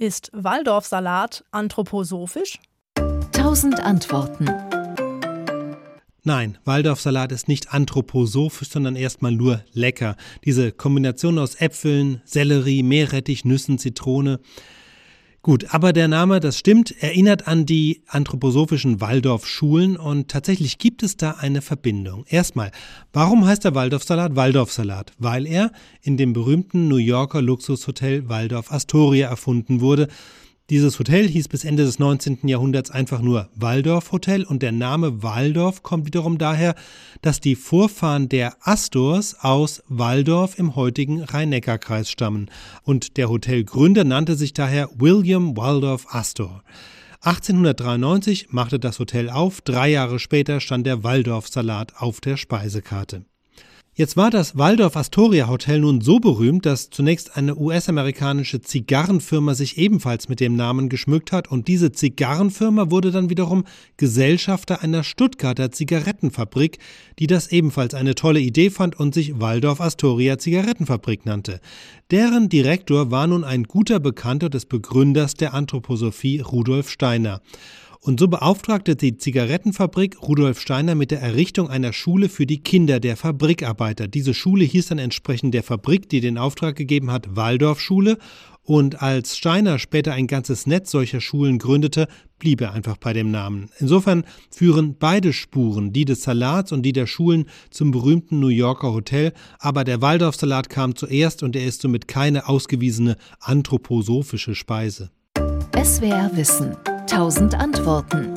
Ist Waldorfsalat anthroposophisch? Tausend Antworten. Nein, Waldorfsalat ist nicht anthroposophisch, sondern erstmal nur lecker. Diese Kombination aus Äpfeln, Sellerie, Meerrettich, Nüssen, Zitrone. Gut, aber der Name, das stimmt, erinnert an die anthroposophischen Waldorfschulen und tatsächlich gibt es da eine Verbindung. Erstmal, warum heißt der Waldorfsalat Waldorfsalat? Weil er in dem berühmten New Yorker Luxushotel Waldorf Astoria erfunden wurde. Dieses Hotel hieß bis Ende des 19. Jahrhunderts einfach nur Waldorf Hotel und der Name Waldorf kommt wiederum daher, dass die Vorfahren der Astors aus Waldorf im heutigen Rhein-Neckar-Kreis stammen und der Hotelgründer nannte sich daher William Waldorf Astor. 1893 machte das Hotel auf, drei Jahre später stand der Waldorf-Salat auf der Speisekarte. Jetzt war das Waldorf Astoria Hotel nun so berühmt, dass zunächst eine US-amerikanische Zigarrenfirma sich ebenfalls mit dem Namen geschmückt hat und diese Zigarrenfirma wurde dann wiederum Gesellschafter einer Stuttgarter Zigarettenfabrik, die das ebenfalls eine tolle Idee fand und sich Waldorf Astoria Zigarettenfabrik nannte. Deren Direktor war nun ein guter Bekannter des Begründers der Anthroposophie Rudolf Steiner. Und so beauftragte die Zigarettenfabrik Rudolf Steiner mit der Errichtung einer Schule für die Kinder der Fabrikarbeiter. Diese Schule hieß dann entsprechend der Fabrik, die den Auftrag gegeben hat, Waldorfschule. Und als Steiner später ein ganzes Netz solcher Schulen gründete, blieb er einfach bei dem Namen. Insofern führen beide Spuren, die des Salats und die der Schulen, zum berühmten New Yorker Hotel, aber der Waldorfsalat kam zuerst und er ist somit keine ausgewiesene anthroposophische Speise. SWR Wissen 1000 Antworten